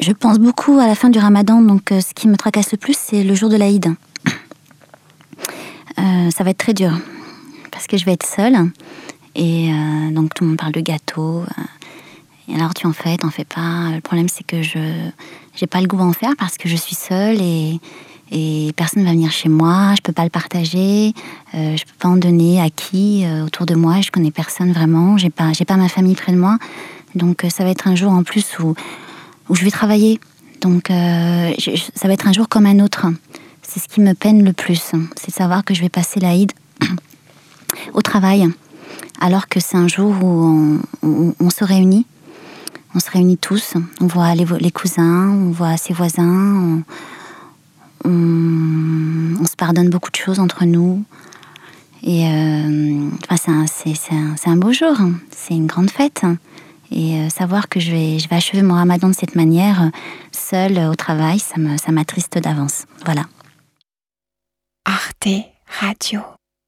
je pense beaucoup à la fin du ramadan, donc ce qui me tracasse le plus, c'est le jour de l'Aïd. ça va être très dur, parce que je vais être seule, et donc tout le monde parle de gâteau. et alors tu en fais, t'en fais pas. Le problème c'est que je j'ai pas le goût à en faire parce que je suis seule et, et personne ne va venir chez moi, je peux pas le partager, euh, je peux pas en donner à qui euh, autour de moi, je connais personne vraiment, j'ai pas, pas ma famille près de moi, donc euh, ça va être un jour en plus où, où je vais travailler, donc euh, ça va être un jour comme un autre. C'est ce qui me peine le plus, c'est de savoir que je vais passer l'Aïd au travail, alors que c'est un jour où on, se réunit, on se réunit tous, on voit les, cousins, on voit ses voisins. On, se pardonne beaucoup de choses entre nous. Et euh, enfin, c'est un, un, beau jour, c'est une grande fête. Et euh, savoir que je vais, je vais achever mon ramadan de cette manière, seule au travail, ça m'attriste d'avance. Voilà. Arte Radio.